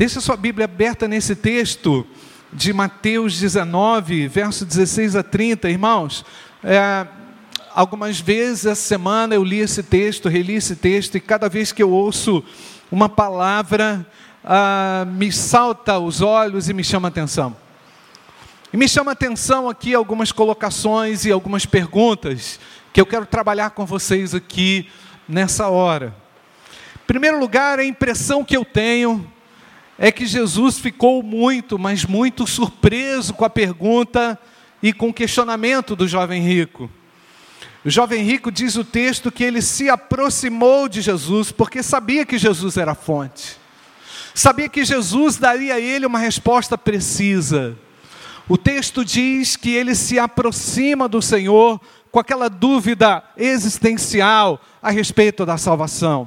Deixa sua Bíblia aberta nesse texto de Mateus 19, verso 16 a 30, irmãos. É, algumas vezes essa semana eu li esse texto, reli esse texto, e cada vez que eu ouço uma palavra, ah, me salta os olhos e me chama atenção. E me chama atenção aqui algumas colocações e algumas perguntas que eu quero trabalhar com vocês aqui nessa hora. Em primeiro lugar, a impressão que eu tenho é que Jesus ficou muito, mas muito surpreso com a pergunta e com o questionamento do jovem rico. O jovem rico diz o texto que ele se aproximou de Jesus porque sabia que Jesus era a fonte. Sabia que Jesus daria a ele uma resposta precisa. O texto diz que ele se aproxima do Senhor com aquela dúvida existencial a respeito da salvação.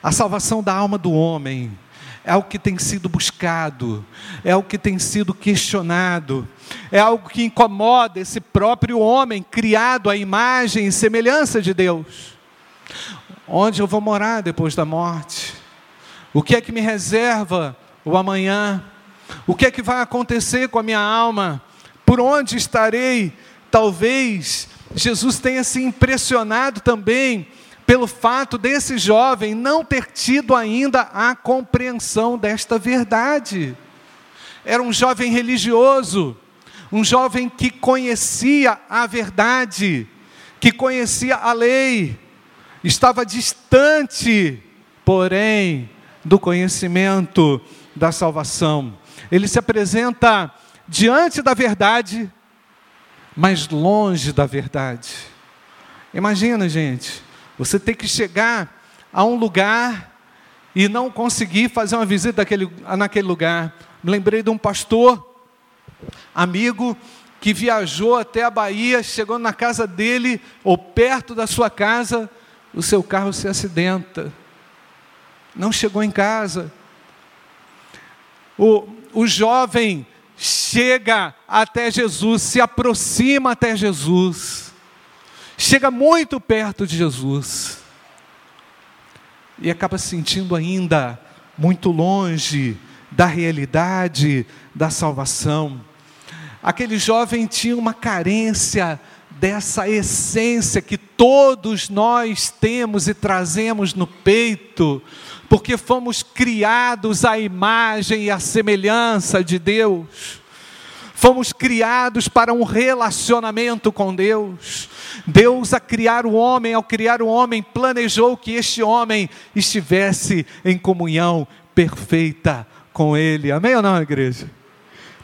A salvação da alma do homem é algo que tem sido buscado, é algo que tem sido questionado, é algo que incomoda esse próprio homem criado à imagem e semelhança de Deus. Onde eu vou morar depois da morte? O que é que me reserva o amanhã? O que é que vai acontecer com a minha alma? Por onde estarei Talvez Jesus tenha se impressionado também pelo fato desse jovem não ter tido ainda a compreensão desta verdade. Era um jovem religioso, um jovem que conhecia a verdade, que conhecia a lei, estava distante, porém, do conhecimento da salvação. Ele se apresenta diante da verdade, mas longe da verdade. Imagina, gente, você ter que chegar a um lugar e não conseguir fazer uma visita naquele, naquele lugar. Me lembrei de um pastor, amigo, que viajou até a Bahia, chegou na casa dele, ou perto da sua casa, o seu carro se acidenta. Não chegou em casa. O, o jovem chega até Jesus, se aproxima até Jesus, chega muito perto de Jesus e acaba se sentindo ainda muito longe da realidade da salvação. Aquele jovem tinha uma carência dessa essência que todos nós temos e trazemos no peito, porque fomos criados à imagem e à semelhança de Deus. Fomos criados para um relacionamento com Deus. Deus, a criar o homem, ao criar o homem, planejou que este homem estivesse em comunhão perfeita com Ele. Amém ou não, igreja?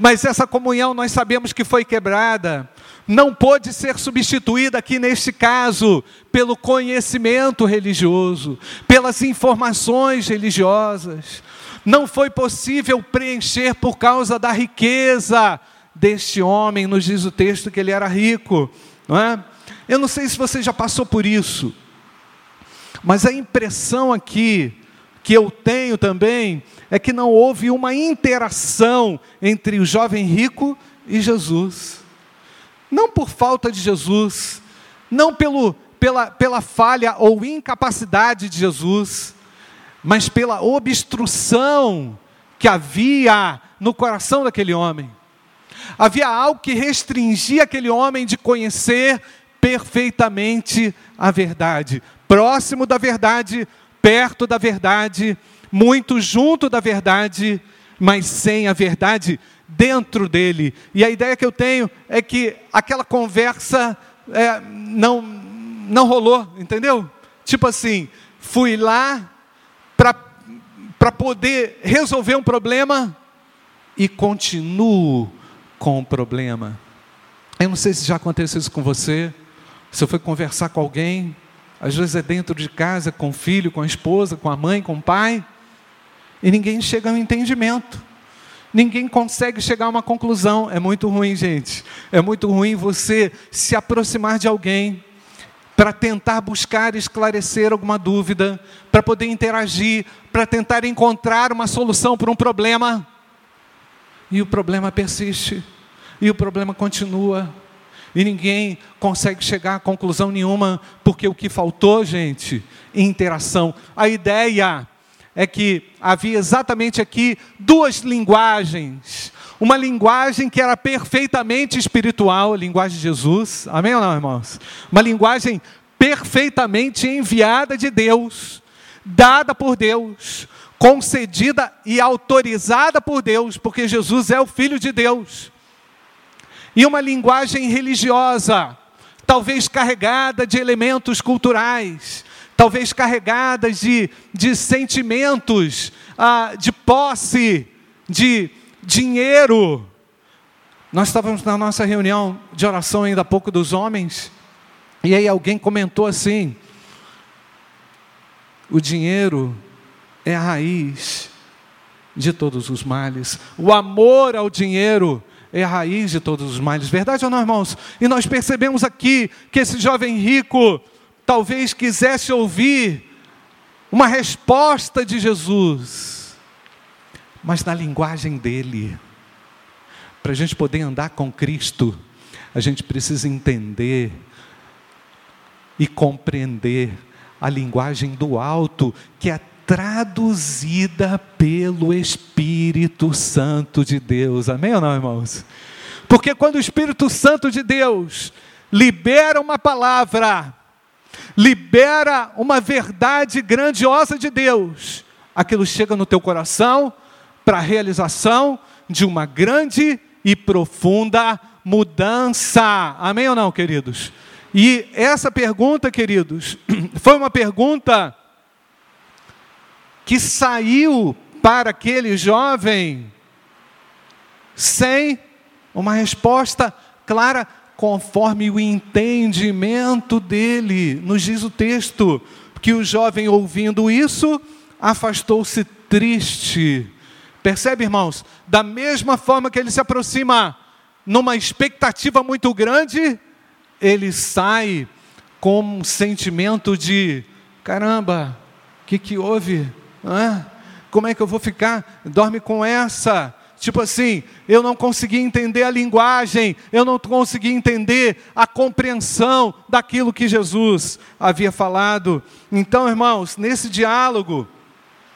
Mas essa comunhão nós sabemos que foi quebrada não pode ser substituída aqui neste caso pelo conhecimento religioso, pelas informações religiosas. Não foi possível preencher por causa da riqueza deste homem, nos diz o texto que ele era rico, não é? Eu não sei se você já passou por isso, mas a impressão aqui que eu tenho também é que não houve uma interação entre o jovem rico e Jesus não por falta de Jesus, não pelo, pela, pela falha ou incapacidade de Jesus, mas pela obstrução que havia no coração daquele homem. Havia algo que restringia aquele homem de conhecer perfeitamente a verdade, próximo da verdade, perto da verdade, muito junto da verdade, mas sem a verdade dentro dele. E a ideia que eu tenho é que aquela conversa é, não, não rolou, entendeu? Tipo assim, fui lá para poder resolver um problema e continuo com o problema. Eu não sei se já aconteceu isso com você. Você foi conversar com alguém, às vezes é dentro de casa, com o filho, com a esposa, com a mãe, com o pai, e ninguém chega a um entendimento ninguém consegue chegar a uma conclusão. É muito ruim, gente. É muito ruim você se aproximar de alguém para tentar buscar esclarecer alguma dúvida, para poder interagir, para tentar encontrar uma solução para um problema. E o problema persiste, e o problema continua, e ninguém consegue chegar a conclusão nenhuma, porque o que faltou, gente, interação. A ideia é que havia exatamente aqui duas linguagens. Uma linguagem que era perfeitamente espiritual, a linguagem de Jesus, amém ou não, irmãos? Uma linguagem perfeitamente enviada de Deus, dada por Deus, concedida e autorizada por Deus, porque Jesus é o Filho de Deus. E uma linguagem religiosa, talvez carregada de elementos culturais, talvez carregadas de, de sentimentos, ah, de posse, de dinheiro. Nós estávamos na nossa reunião de oração ainda há pouco dos homens, e aí alguém comentou assim: o dinheiro é a raiz de todos os males, o amor ao dinheiro é a raiz de todos os males. Verdade ou não, irmãos? E nós percebemos aqui que esse jovem rico talvez quisesse ouvir uma resposta de Jesus, mas na linguagem dele. Para a gente poder andar com Cristo, a gente precisa entender e compreender a linguagem do alto, que é traduzida pelo Espírito Santo de Deus. Amém ou não, irmãos? Porque quando o Espírito Santo de Deus libera uma palavra, libera uma verdade grandiosa de Deus, aquilo chega no teu coração para a realização de uma grande e profunda mudança. Amém ou não, queridos? E essa pergunta, queridos, foi uma pergunta que saiu para aquele jovem sem uma resposta clara, conforme o entendimento dele. Nos diz o texto que o jovem, ouvindo isso, afastou-se triste. Percebe, irmãos? Da mesma forma que ele se aproxima numa expectativa muito grande, ele sai com um sentimento de: caramba, o que, que houve? Ah, como é que eu vou ficar? Dorme com essa. Tipo assim, eu não consegui entender a linguagem, eu não consegui entender a compreensão daquilo que Jesus havia falado. Então, irmãos, nesse diálogo,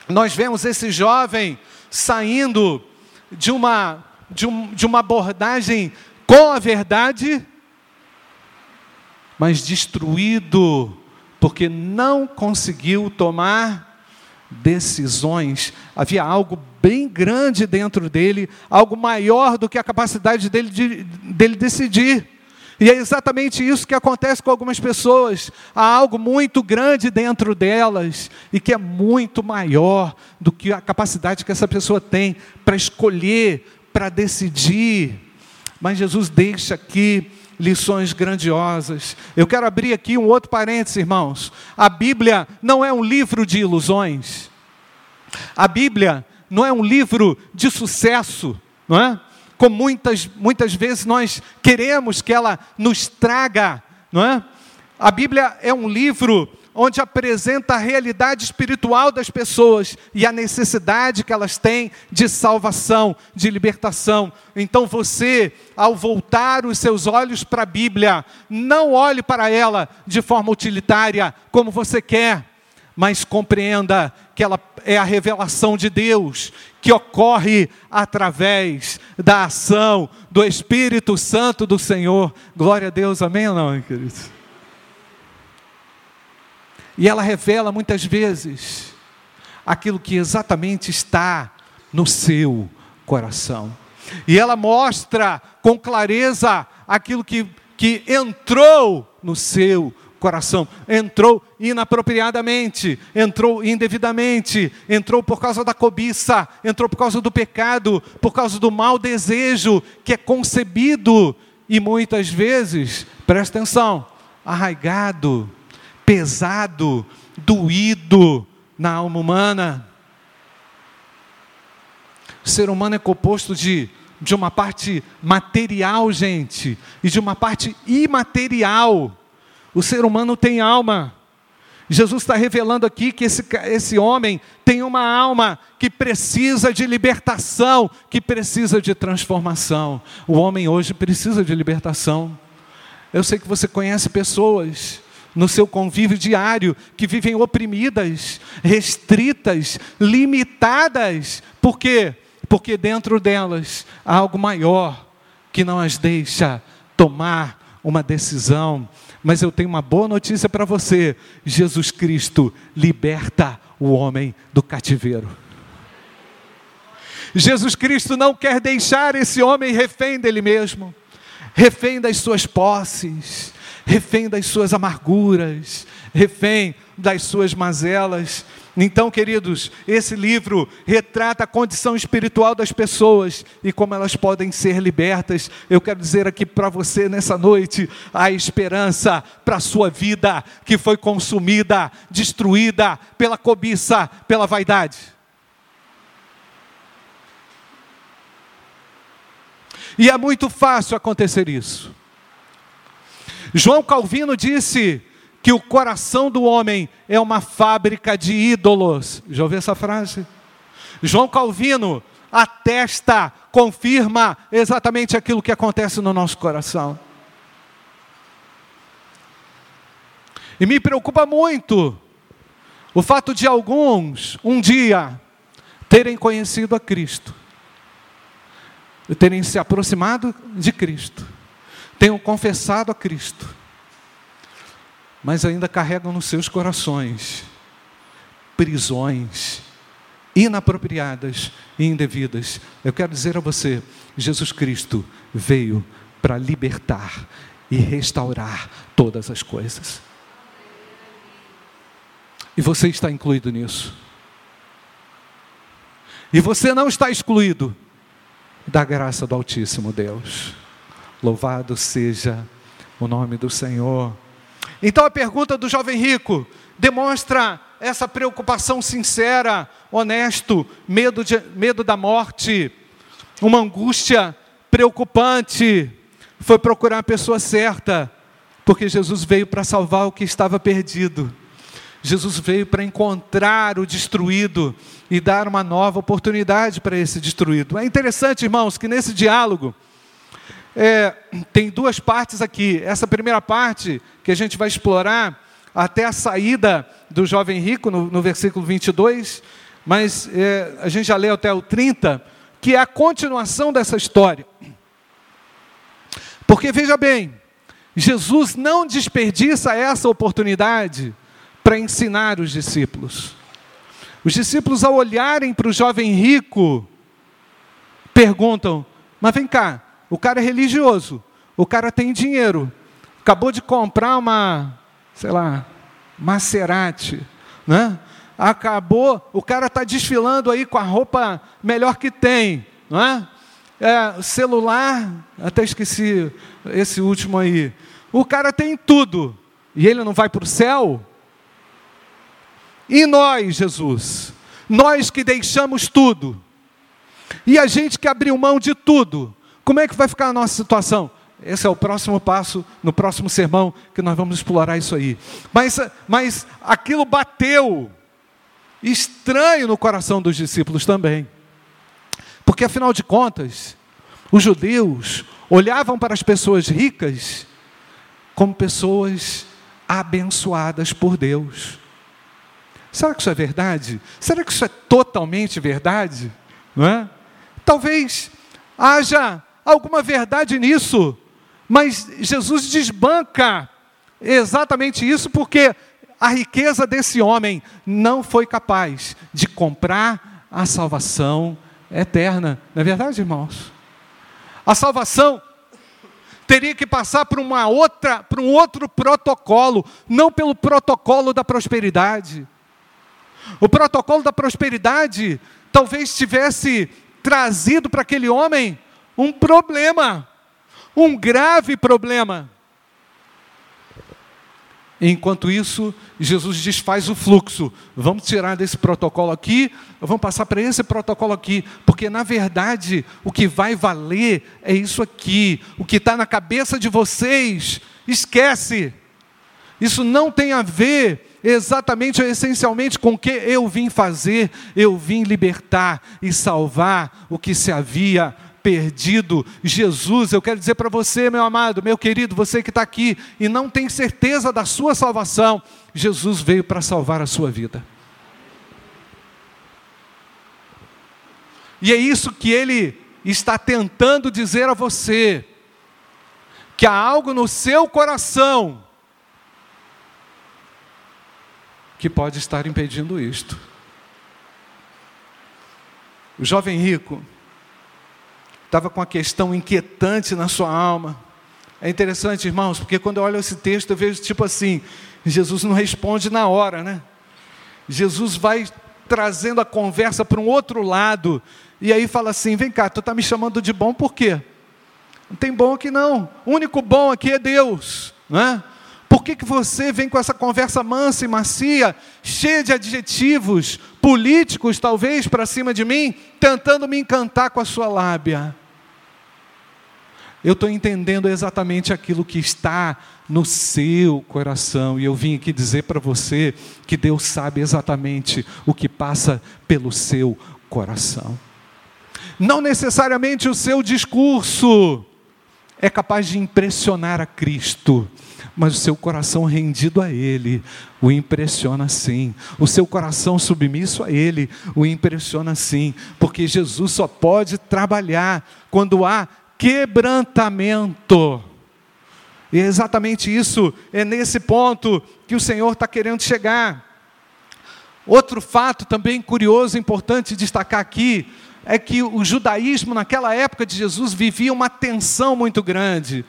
nós vemos esse jovem saindo de uma, de, um, de uma abordagem com a verdade, mas destruído, porque não conseguiu tomar decisões, havia algo bem grande dentro dele, algo maior do que a capacidade dele, de, dele decidir. E é exatamente isso que acontece com algumas pessoas. Há algo muito grande dentro delas e que é muito maior do que a capacidade que essa pessoa tem para escolher, para decidir. Mas Jesus deixa aqui lições grandiosas. Eu quero abrir aqui um outro parênteses, irmãos. A Bíblia não é um livro de ilusões. A Bíblia não é um livro de sucesso, não é? Como muitas, muitas vezes nós queremos que ela nos traga, não é? A Bíblia é um livro onde apresenta a realidade espiritual das pessoas e a necessidade que elas têm de salvação, de libertação. Então você, ao voltar os seus olhos para a Bíblia, não olhe para ela de forma utilitária, como você quer, mas compreenda que ela é a revelação de Deus que ocorre através da ação do Espírito Santo do Senhor. Glória a Deus, amém ou não, queridos? E ela revela muitas vezes aquilo que exatamente está no seu coração. E ela mostra com clareza aquilo que, que entrou no seu coração. Entrou inapropriadamente, entrou indevidamente, entrou por causa da cobiça, entrou por causa do pecado, por causa do mau desejo que é concebido e muitas vezes, presta atenção, arraigado pesado, doído na alma humana. O ser humano é composto de, de uma parte material, gente, e de uma parte imaterial. O ser humano tem alma. Jesus está revelando aqui que esse, esse homem tem uma alma que precisa de libertação, que precisa de transformação. O homem hoje precisa de libertação. Eu sei que você conhece pessoas no seu convívio diário, que vivem oprimidas, restritas, limitadas. Por quê? Porque dentro delas há algo maior que não as deixa tomar uma decisão. Mas eu tenho uma boa notícia para você: Jesus Cristo liberta o homem do cativeiro. Jesus Cristo não quer deixar esse homem refém dele mesmo, refém das suas posses, refém das suas amarguras, refém das suas mazelas. Então, queridos, esse livro retrata a condição espiritual das pessoas e como elas podem ser libertas. Eu quero dizer aqui para você nessa noite a esperança para a sua vida que foi consumida, destruída pela cobiça, pela vaidade. E é muito fácil acontecer isso. João Calvino disse que o coração do homem é uma fábrica de ídolos. Já ouviu essa frase? João Calvino atesta, confirma exatamente aquilo que acontece no nosso coração. E me preocupa muito o fato de alguns, um dia, terem conhecido a Cristo terem se aproximado de Cristo, tenham confessado a Cristo, mas ainda carregam nos seus corações prisões inapropriadas e indevidas. Eu quero dizer a você: Jesus Cristo veio para libertar e restaurar todas as coisas. E você está incluído nisso. E você não está excluído da graça do Altíssimo Deus. Louvado seja o nome do Senhor. Então a pergunta do jovem rico demonstra essa preocupação sincera, honesto, medo, de, medo da morte, uma angústia preocupante. Foi procurar a pessoa certa, porque Jesus veio para salvar o que estava perdido. Jesus veio para encontrar o destruído e dar uma nova oportunidade para esse destruído. É interessante, irmãos, que nesse diálogo é, tem duas partes aqui. Essa primeira parte, que a gente vai explorar até a saída do jovem rico, no, no versículo 22, mas é, a gente já leu até o 30, que é a continuação dessa história. Porque veja bem, Jesus não desperdiça essa oportunidade para ensinar os discípulos. Os discípulos, ao olharem para o jovem rico, perguntam: Mas vem cá, o cara é religioso, o cara tem dinheiro, acabou de comprar uma, sei lá, Maserati, né? Acabou, o cara está desfilando aí com a roupa melhor que tem, não é? é? Celular, até esqueci esse último aí. O cara tem tudo e ele não vai para o céu? E nós, Jesus, nós que deixamos tudo, e a gente que abriu mão de tudo, como é que vai ficar a nossa situação? Esse é o próximo passo, no próximo sermão, que nós vamos explorar isso aí. Mas, mas aquilo bateu estranho no coração dos discípulos também. Porque afinal de contas, os judeus olhavam para as pessoas ricas como pessoas abençoadas por Deus. Será que isso é verdade? Será que isso é totalmente verdade? Não é? Talvez haja alguma verdade nisso, mas Jesus desbanca exatamente isso porque a riqueza desse homem não foi capaz de comprar a salvação eterna. Não é verdade, irmãos? A salvação teria que passar por uma outra, por um outro protocolo, não pelo protocolo da prosperidade. O protocolo da prosperidade talvez tivesse trazido para aquele homem um problema, um grave problema. Enquanto isso, Jesus desfaz o fluxo. Vamos tirar desse protocolo aqui, vamos passar para esse protocolo aqui, porque na verdade o que vai valer é isso aqui. O que está na cabeça de vocês, esquece. Isso não tem a ver exatamente, essencialmente, com o que eu vim fazer, eu vim libertar e salvar o que se havia perdido Jesus, eu quero dizer para você, meu amado, meu querido, você que está aqui e não tem certeza da sua salvação, Jesus veio para salvar a sua vida. E é isso que ele está tentando dizer a você: que há algo no seu coração que pode estar impedindo isto. O jovem rico estava com uma questão inquietante na sua alma. É interessante, irmãos, porque quando eu olho esse texto, eu vejo tipo assim: Jesus não responde na hora, né? Jesus vai trazendo a conversa para um outro lado, e aí fala assim: vem cá, tu está me chamando de bom por quê? Não tem bom aqui não, o único bom aqui é Deus, não é? Por que, que você vem com essa conversa mansa e macia, cheia de adjetivos políticos, talvez, para cima de mim, tentando me encantar com a sua lábia? Eu estou entendendo exatamente aquilo que está no seu coração, e eu vim aqui dizer para você que Deus sabe exatamente o que passa pelo seu coração. Não necessariamente o seu discurso é capaz de impressionar a Cristo, mas o seu coração rendido a Ele o impressiona sim. O seu coração submisso a Ele o impressiona sim, porque Jesus só pode trabalhar quando há quebrantamento. E é exatamente isso, é nesse ponto que o Senhor está querendo chegar. Outro fato também curioso, importante destacar aqui, é que o judaísmo, naquela época de Jesus, vivia uma tensão muito grande.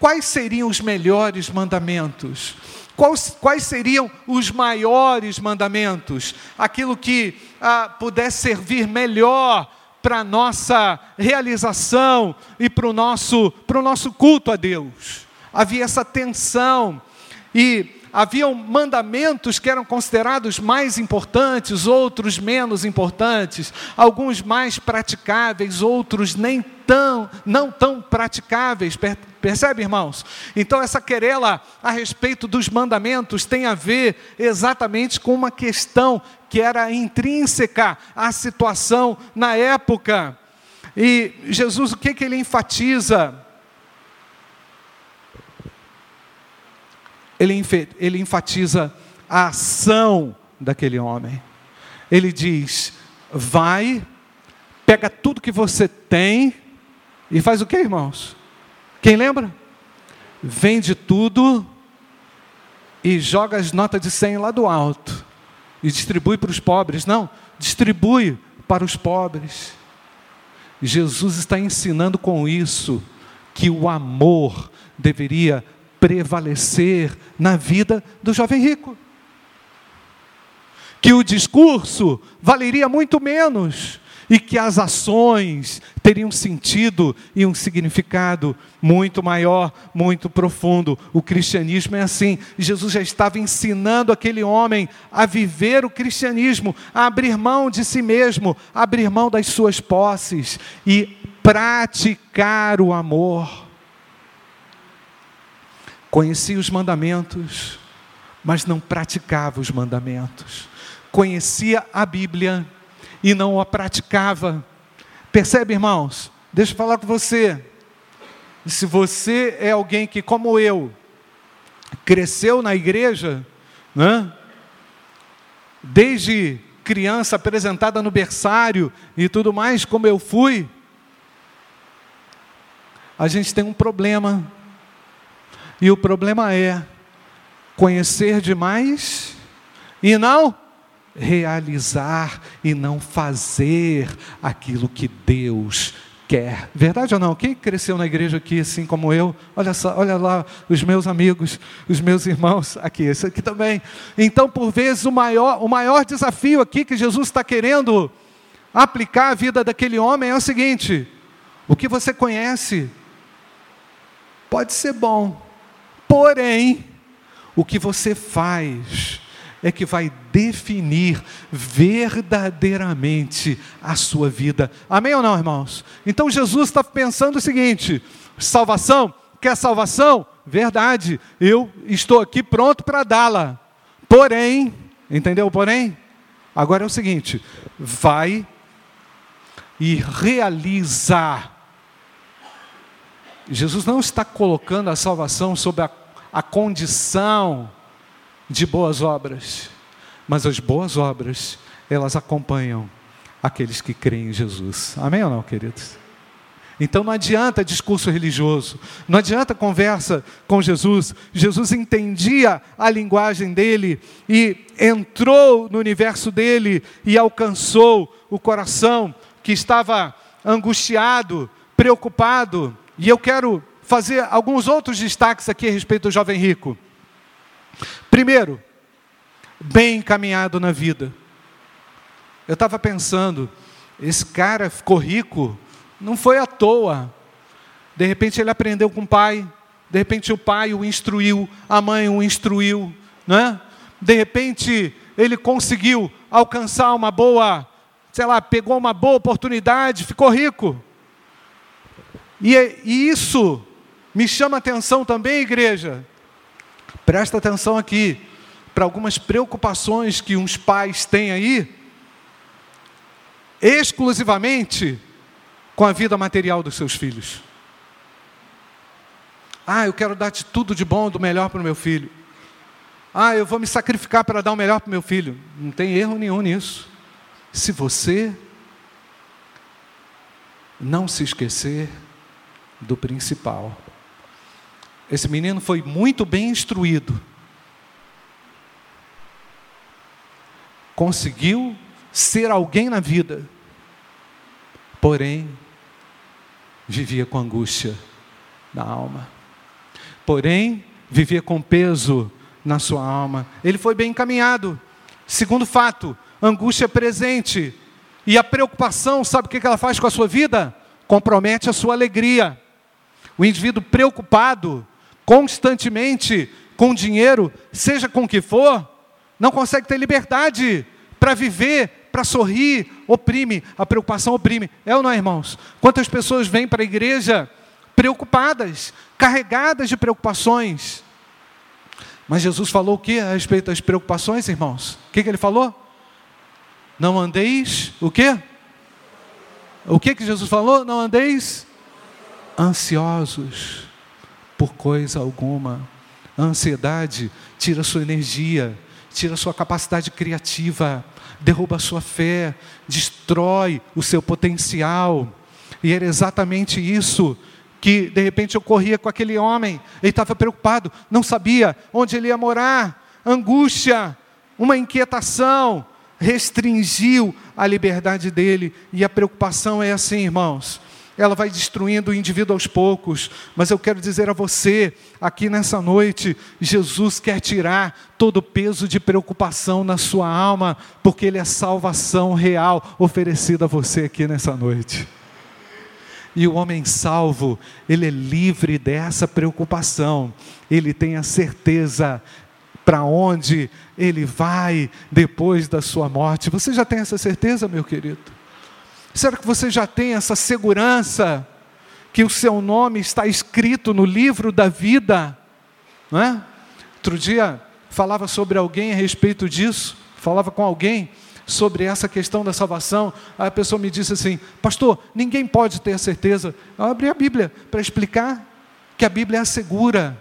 Quais seriam os melhores mandamentos? Quais, quais seriam os maiores mandamentos? Aquilo que ah, pudesse servir melhor para a nossa realização e para o nosso, nosso culto a Deus. Havia essa tensão. E haviam mandamentos que eram considerados mais importantes, outros menos importantes, alguns mais praticáveis, outros nem tão, não tão praticáveis. Percebe, irmãos? Então, essa querela a respeito dos mandamentos tem a ver exatamente com uma questão que era intrínseca à situação na época. E Jesus, o que, que ele enfatiza? ele, ele enfatiza a ação daquele homem. Ele diz: vai, pega tudo que você tem e faz o que, irmãos? Quem lembra? Vende tudo e joga as notas de 100 lá do alto e distribui para os pobres. Não, distribui para os pobres. Jesus está ensinando com isso que o amor deveria prevalecer na vida do jovem rico. Que o discurso valeria muito menos e que as ações teriam sentido e um significado muito maior, muito profundo. O cristianismo é assim. Jesus já estava ensinando aquele homem a viver o cristianismo, a abrir mão de si mesmo, a abrir mão das suas posses e praticar o amor. Conhecia os mandamentos, mas não praticava os mandamentos. Conhecia a Bíblia e não a praticava. Percebe, irmãos? Deixa eu falar com você. Se você é alguém que, como eu, cresceu na igreja, né? desde criança apresentada no berçário e tudo mais, como eu fui, a gente tem um problema e o problema é conhecer demais e não realizar e não fazer aquilo que Deus quer. Verdade ou não? Quem cresceu na igreja aqui assim como eu? Olha só, olha lá os meus amigos, os meus irmãos aqui, esse aqui também. Então, por vezes o maior, o maior desafio aqui que Jesus está querendo aplicar à vida daquele homem é o seguinte: o que você conhece pode ser bom, Porém, o que você faz é que vai definir verdadeiramente a sua vida. Amém ou não, irmãos? Então Jesus está pensando o seguinte: salvação, quer salvação? Verdade, eu estou aqui pronto para dá-la. Porém, entendeu? Porém, agora é o seguinte: vai e realiza Jesus não está colocando a salvação sob a, a condição de boas obras, mas as boas obras, elas acompanham aqueles que creem em Jesus. Amém ou não, queridos? Então não adianta discurso religioso, não adianta conversa com Jesus. Jesus entendia a linguagem dele e entrou no universo dele e alcançou o coração que estava angustiado, preocupado. E eu quero fazer alguns outros destaques aqui a respeito do jovem rico. Primeiro, bem encaminhado na vida. Eu estava pensando, esse cara ficou rico não foi à toa. De repente ele aprendeu com o pai, de repente o pai o instruiu, a mãe o instruiu, né? De repente ele conseguiu alcançar uma boa, sei lá, pegou uma boa oportunidade, ficou rico. E, e isso me chama atenção também, igreja. Presta atenção aqui para algumas preocupações que uns pais têm aí, exclusivamente com a vida material dos seus filhos. Ah, eu quero dar-te tudo de bom, do melhor para o meu filho. Ah, eu vou me sacrificar para dar o melhor para o meu filho. Não tem erro nenhum nisso. Se você não se esquecer do principal. Esse menino foi muito bem instruído. Conseguiu ser alguém na vida. Porém, vivia com angústia na alma. Porém, vivia com peso na sua alma. Ele foi bem encaminhado. Segundo fato, angústia presente. E a preocupação, sabe o que ela faz com a sua vida? Compromete a sua alegria. O indivíduo preocupado constantemente com dinheiro, seja com o que for, não consegue ter liberdade para viver para sorrir, oprime, a preocupação oprime. É ou não é, irmãos? Quantas pessoas vêm para a igreja preocupadas, carregadas de preocupações? Mas Jesus falou o que a respeito das preocupações, irmãos? O que, que ele falou? Não andeis, o quê? O que, que Jesus falou? Não andeis ansiosos por coisa alguma. A ansiedade tira sua energia, tira sua capacidade criativa, derruba a sua fé, destrói o seu potencial. E era exatamente isso que de repente ocorria com aquele homem. Ele estava preocupado, não sabia onde ele ia morar, angústia, uma inquietação, restringiu a liberdade dele. E a preocupação é assim, irmãos ela vai destruindo o indivíduo aos poucos, mas eu quero dizer a você, aqui nessa noite, Jesus quer tirar todo o peso de preocupação na sua alma, porque Ele é salvação real oferecida a você aqui nessa noite. E o homem salvo, ele é livre dessa preocupação, ele tem a certeza para onde ele vai depois da sua morte. Você já tem essa certeza, meu querido? Será que você já tem essa segurança que o seu nome está escrito no livro da vida? Não é? Outro dia falava sobre alguém a respeito disso, falava com alguém sobre essa questão da salvação. A pessoa me disse assim: Pastor, ninguém pode ter certeza. Eu abri a Bíblia para explicar que a Bíblia assegura.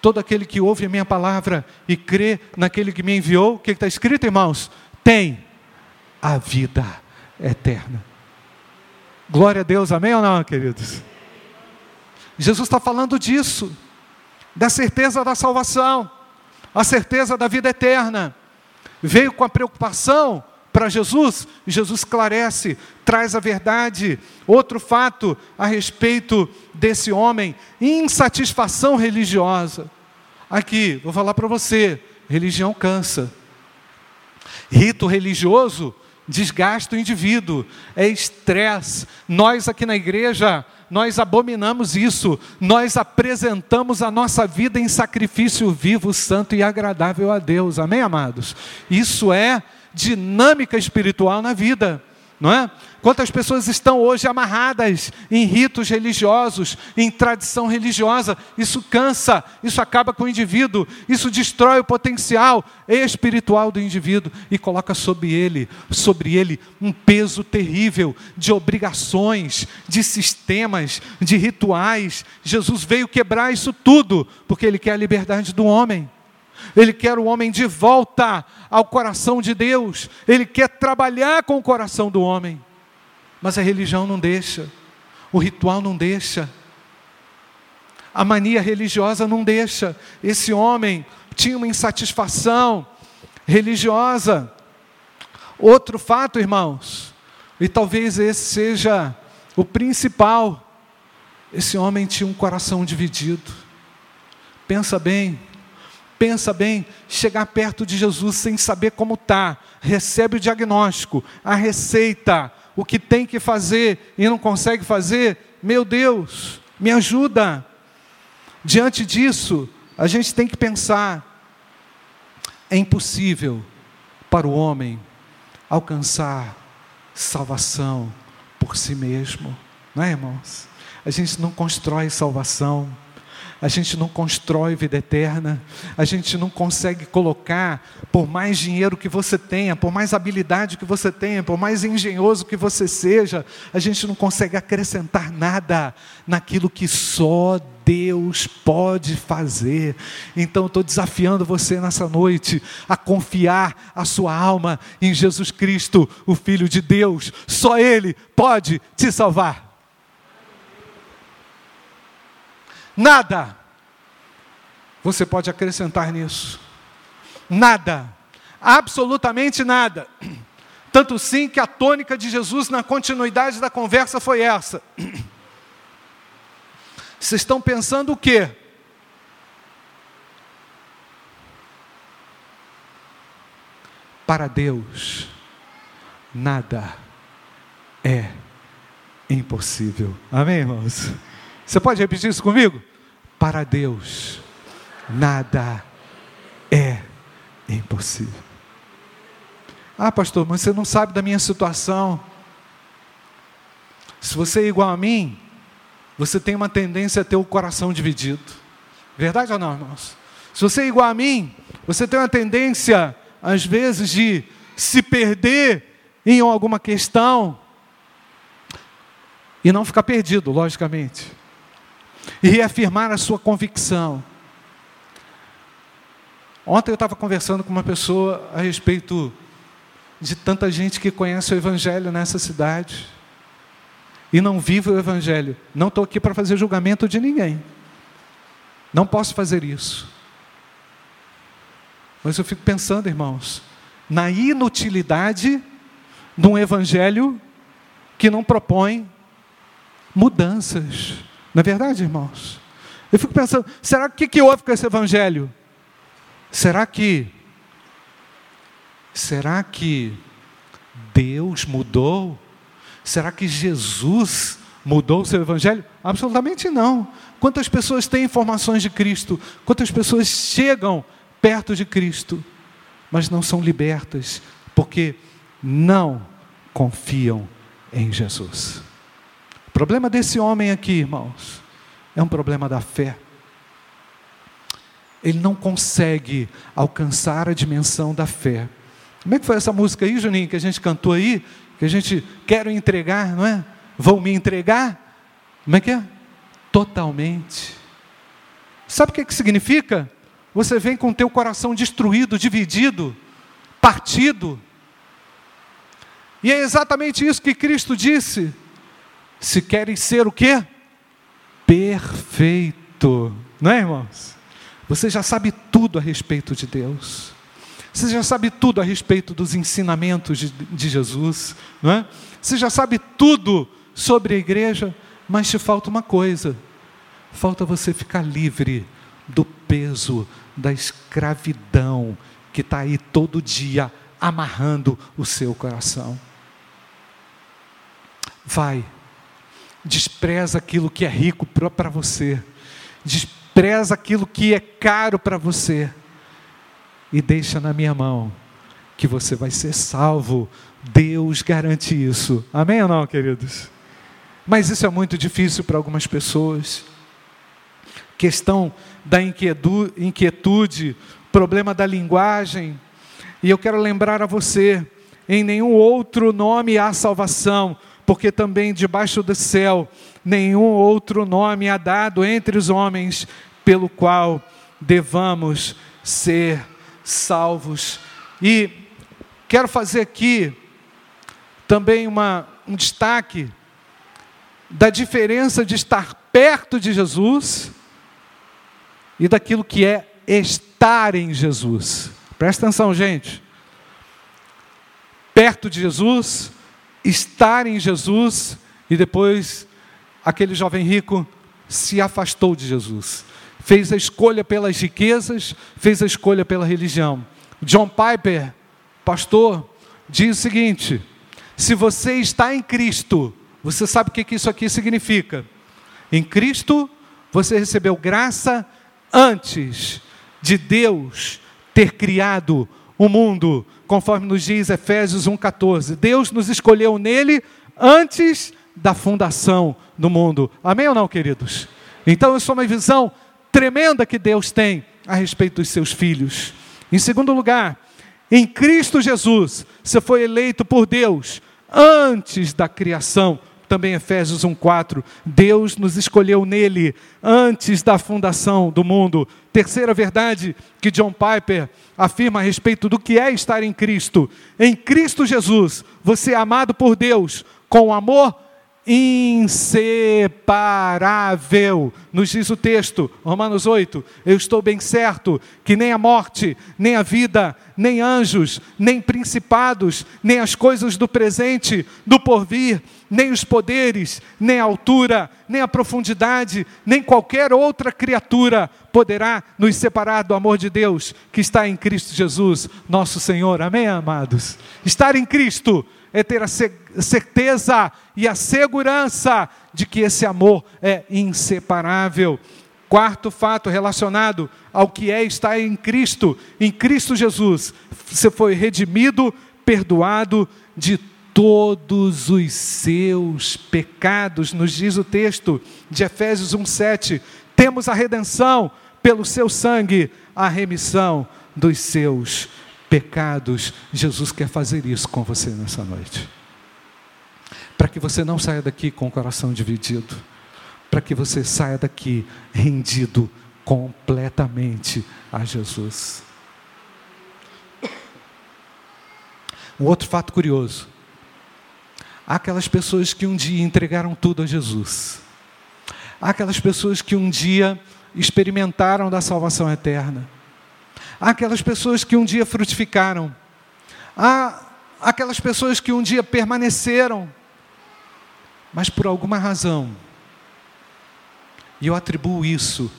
Todo aquele que ouve a minha palavra e crê naquele que me enviou, o que está escrito, irmãos? Tem a vida eterna. Glória a Deus, amém ou não, queridos? Jesus está falando disso, da certeza da salvação, a certeza da vida eterna. Veio com a preocupação para Jesus, Jesus esclarece, traz a verdade. Outro fato a respeito desse homem, insatisfação religiosa. Aqui, vou falar para você: religião cansa. Rito religioso desgasta o indivíduo, é estresse. Nós aqui na igreja, nós abominamos isso, nós apresentamos a nossa vida em sacrifício vivo, santo e agradável a Deus, amém, amados? Isso é dinâmica espiritual na vida. Não é? Quantas pessoas estão hoje amarradas em ritos religiosos, em tradição religiosa? Isso cansa, isso acaba com o indivíduo, isso destrói o potencial espiritual do indivíduo e coloca sobre ele, sobre ele um peso terrível de obrigações, de sistemas, de rituais. Jesus veio quebrar isso tudo, porque ele quer a liberdade do homem. Ele quer o homem de volta ao coração de Deus. Ele quer trabalhar com o coração do homem. Mas a religião não deixa, o ritual não deixa, a mania religiosa não deixa. Esse homem tinha uma insatisfação religiosa. Outro fato, irmãos, e talvez esse seja o principal, esse homem tinha um coração dividido. Pensa bem, pensa bem, chegar perto de Jesus sem saber como está, recebe o diagnóstico, a receita, o que tem que fazer e não consegue fazer, meu Deus, me ajuda. Diante disso, a gente tem que pensar: é impossível para o homem alcançar salvação por si mesmo, não é, irmãos? A gente não constrói salvação a gente não constrói vida eterna, a gente não consegue colocar, por mais dinheiro que você tenha, por mais habilidade que você tenha, por mais engenhoso que você seja, a gente não consegue acrescentar nada naquilo que só Deus pode fazer. Então estou desafiando você nessa noite a confiar a sua alma em Jesus Cristo, o Filho de Deus. Só Ele pode te salvar. Nada você pode acrescentar nisso. Nada. Absolutamente nada. Tanto sim que a tônica de Jesus na continuidade da conversa foi essa. Vocês estão pensando o quê? Para Deus, nada é impossível. Amém, irmãos? Você pode repetir isso comigo? Para Deus, nada é impossível. Ah, pastor, mas você não sabe da minha situação. Se você é igual a mim, você tem uma tendência a ter o coração dividido. Verdade ou não, irmãos? Se você é igual a mim, você tem uma tendência, às vezes, de se perder em alguma questão e não ficar perdido, logicamente e reafirmar a sua convicção. Ontem eu estava conversando com uma pessoa a respeito de tanta gente que conhece o Evangelho nessa cidade e não vive o Evangelho. Não estou aqui para fazer julgamento de ninguém. Não posso fazer isso. Mas eu fico pensando, irmãos, na inutilidade de um Evangelho que não propõe mudanças. Não é verdade, irmãos? Eu fico pensando, será que o que houve com esse evangelho? Será que será que Deus mudou? Será que Jesus mudou o seu evangelho? Absolutamente não. Quantas pessoas têm informações de Cristo? Quantas pessoas chegam perto de Cristo, mas não são libertas porque não confiam em Jesus? Problema desse homem aqui, irmãos, é um problema da fé. Ele não consegue alcançar a dimensão da fé. Como é que foi essa música aí, Juninho, que a gente cantou aí? Que a gente quero entregar, não é? Vou me entregar? Como é que é? Totalmente. Sabe o que, que significa? Você vem com o teu coração destruído, dividido, partido. E é exatamente isso que Cristo disse se querem ser o quê? Perfeito. Não é, irmãos? Você já sabe tudo a respeito de Deus. Você já sabe tudo a respeito dos ensinamentos de, de Jesus, não é? Você já sabe tudo sobre a igreja, mas te falta uma coisa: falta você ficar livre do peso da escravidão que está aí todo dia amarrando o seu coração. Vai, despreza aquilo que é rico para você, despreza aquilo que é caro para você, e deixa na minha mão, que você vai ser salvo. Deus garante isso. Amém ou não, queridos? Mas isso é muito difícil para algumas pessoas. Questão da inquietude, problema da linguagem. E eu quero lembrar a você: em nenhum outro nome há salvação, porque também debaixo do céu nenhum outro nome há dado entre os homens pelo qual devamos ser salvos. E quero fazer aqui também uma, um destaque da diferença de estar perto de Jesus e daquilo que é estar em Jesus. Presta atenção, gente. Perto de Jesus, estar em Jesus e depois aquele jovem rico se afastou de Jesus. Fez a escolha pelas riquezas, fez a escolha pela religião. John Piper, pastor, diz o seguinte: se você está em Cristo, você sabe o que isso aqui significa? Em Cristo, você recebeu graça antes de Deus ter criado o mundo, conforme nos diz Efésios 1,14. Deus nos escolheu nele antes da fundação do mundo. Amém ou não, queridos? Então, isso é uma visão tremenda que Deus tem a respeito dos seus filhos. Em segundo lugar, em Cristo Jesus, você foi eleito por Deus antes da criação também Efésios 1:4, Deus nos escolheu nele antes da fundação do mundo. Terceira verdade que John Piper afirma a respeito do que é estar em Cristo. Em Cristo Jesus, você é amado por Deus com amor inseparável. Nos diz o texto, Romanos 8: Eu estou bem certo que nem a morte, nem a vida, nem anjos, nem principados, nem as coisas do presente, do porvir, nem os poderes, nem a altura, nem a profundidade, nem qualquer outra criatura poderá nos separar do amor de Deus que está em Cristo Jesus, nosso Senhor. Amém, amados? Estar em Cristo é ter a certeza e a segurança de que esse amor é inseparável. Quarto fato relacionado ao que é estar em Cristo, em Cristo Jesus, você foi redimido, perdoado de todos os seus pecados, nos diz o texto de Efésios 1:7. Temos a redenção pelo seu sangue, a remissão dos seus pecados. Jesus quer fazer isso com você nessa noite. Para que você não saia daqui com o coração dividido, para que você saia daqui rendido completamente a Jesus. Um outro fato curioso. Aquelas pessoas que um dia entregaram tudo a Jesus. Aquelas pessoas que um dia experimentaram da salvação eterna. Aquelas pessoas que um dia frutificaram. Há aquelas pessoas que um dia permaneceram. Mas por alguma razão, e eu atribuo isso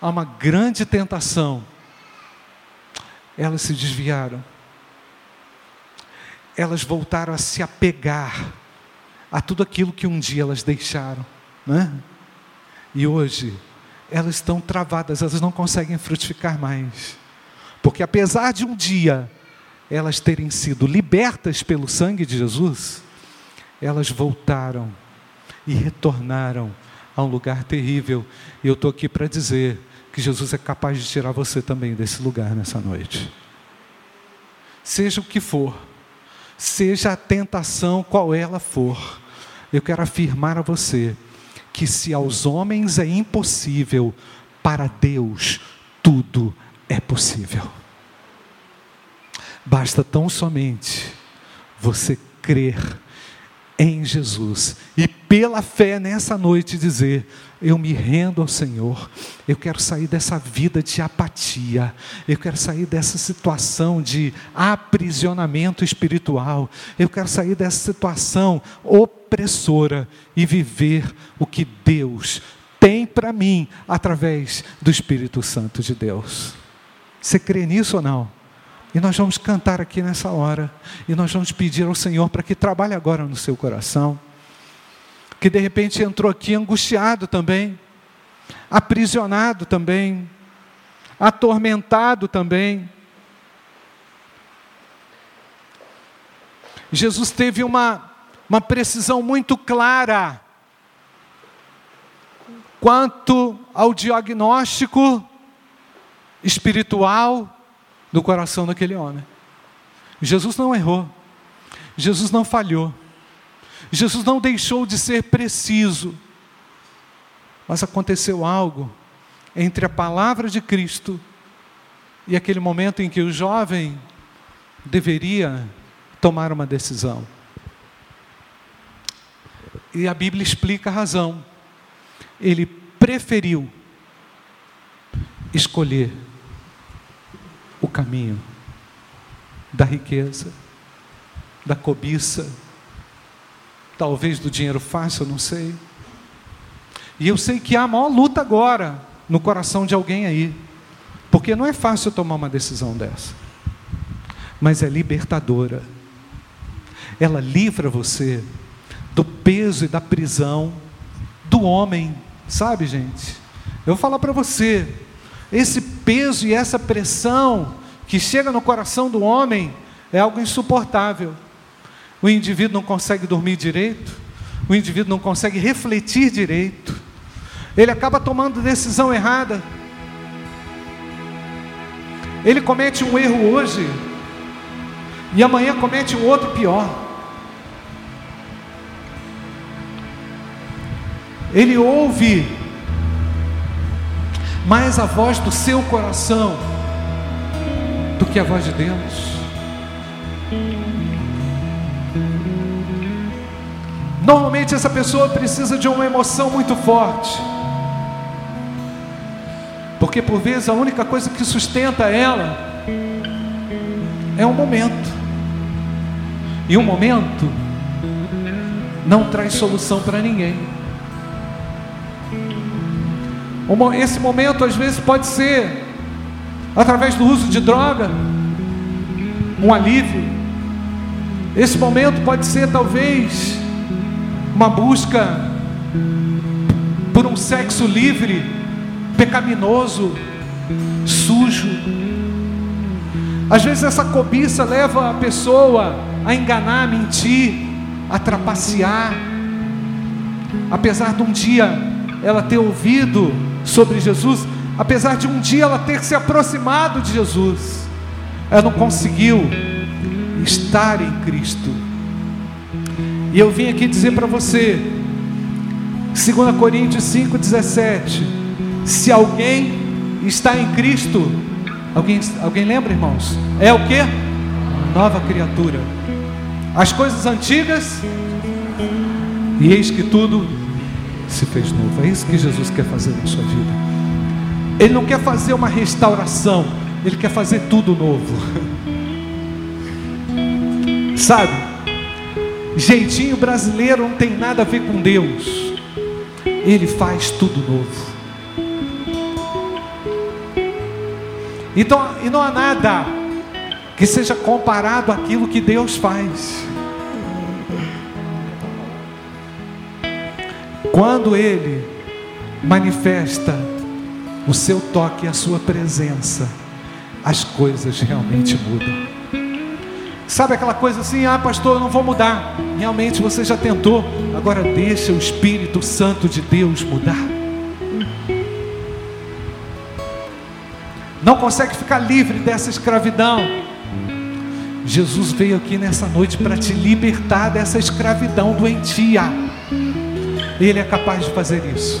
a uma grande tentação, elas se desviaram. Elas voltaram a se apegar a tudo aquilo que um dia elas deixaram. Né? E hoje, elas estão travadas, elas não conseguem frutificar mais. Porque apesar de um dia elas terem sido libertas pelo sangue de Jesus, elas voltaram e retornaram a um lugar terrível. E eu estou aqui para dizer que Jesus é capaz de tirar você também desse lugar nessa noite. Seja o que for, seja a tentação qual ela for, eu quero afirmar a você que se aos homens é impossível, para Deus tudo é possível. Basta tão somente você crer em Jesus e pela fé nessa noite dizer: Eu me rendo ao Senhor, eu quero sair dessa vida de apatia, eu quero sair dessa situação de aprisionamento espiritual, eu quero sair dessa situação opressora e viver o que Deus tem para mim através do Espírito Santo de Deus. Você crê nisso ou não? E nós vamos cantar aqui nessa hora. E nós vamos pedir ao Senhor para que trabalhe agora no seu coração. Que de repente entrou aqui angustiado também, aprisionado também, atormentado também. Jesus teve uma, uma precisão muito clara quanto ao diagnóstico espiritual do coração daquele homem. Jesus não errou, Jesus não falhou, Jesus não deixou de ser preciso, mas aconteceu algo entre a palavra de Cristo e aquele momento em que o jovem deveria tomar uma decisão. E a Bíblia explica a razão. Ele preferiu escolher o caminho da riqueza, da cobiça, talvez do dinheiro fácil, não sei. E eu sei que há a maior luta agora no coração de alguém aí, porque não é fácil tomar uma decisão dessa, mas é libertadora. Ela livra você do peso e da prisão do homem, sabe, gente? Eu vou falar para você, esse peso e essa pressão que chega no coração do homem é algo insuportável. O indivíduo não consegue dormir direito, o indivíduo não consegue refletir direito, ele acaba tomando decisão errada. Ele comete um erro hoje e amanhã comete um outro pior. Ele ouve mais a voz do seu coração do que a voz de Deus. Normalmente essa pessoa precisa de uma emoção muito forte. Porque por vezes a única coisa que sustenta ela é um momento. E um momento não traz solução para ninguém. Esse momento às vezes pode ser através do uso de droga, um alívio. Esse momento pode ser talvez uma busca por um sexo livre, pecaminoso, sujo. Às vezes essa cobiça leva a pessoa a enganar, a mentir, a trapacear. Apesar de um dia ela ter ouvido sobre Jesus, apesar de um dia ela ter se aproximado de Jesus, ela não conseguiu estar em Cristo. E eu vim aqui dizer para você, 2 Coríntios 5,17: se alguém está em Cristo, alguém, alguém lembra, irmãos? É o que? Nova criatura. As coisas antigas, e eis que tudo se fez novo. É isso que Jesus quer fazer na sua vida. Ele não quer fazer uma restauração, ele quer fazer tudo novo. Sabe? Jeitinho brasileiro não tem nada a ver com Deus. Ele faz tudo novo. Então, e não há nada que seja comparado àquilo que Deus faz. Quando Ele manifesta o seu toque e a sua presença, as coisas realmente mudam. Sabe aquela coisa assim, ah, pastor, eu não vou mudar. Realmente você já tentou, agora deixa o Espírito Santo de Deus mudar. Não consegue ficar livre dessa escravidão. Jesus veio aqui nessa noite para te libertar dessa escravidão doentia. Ele é capaz de fazer isso.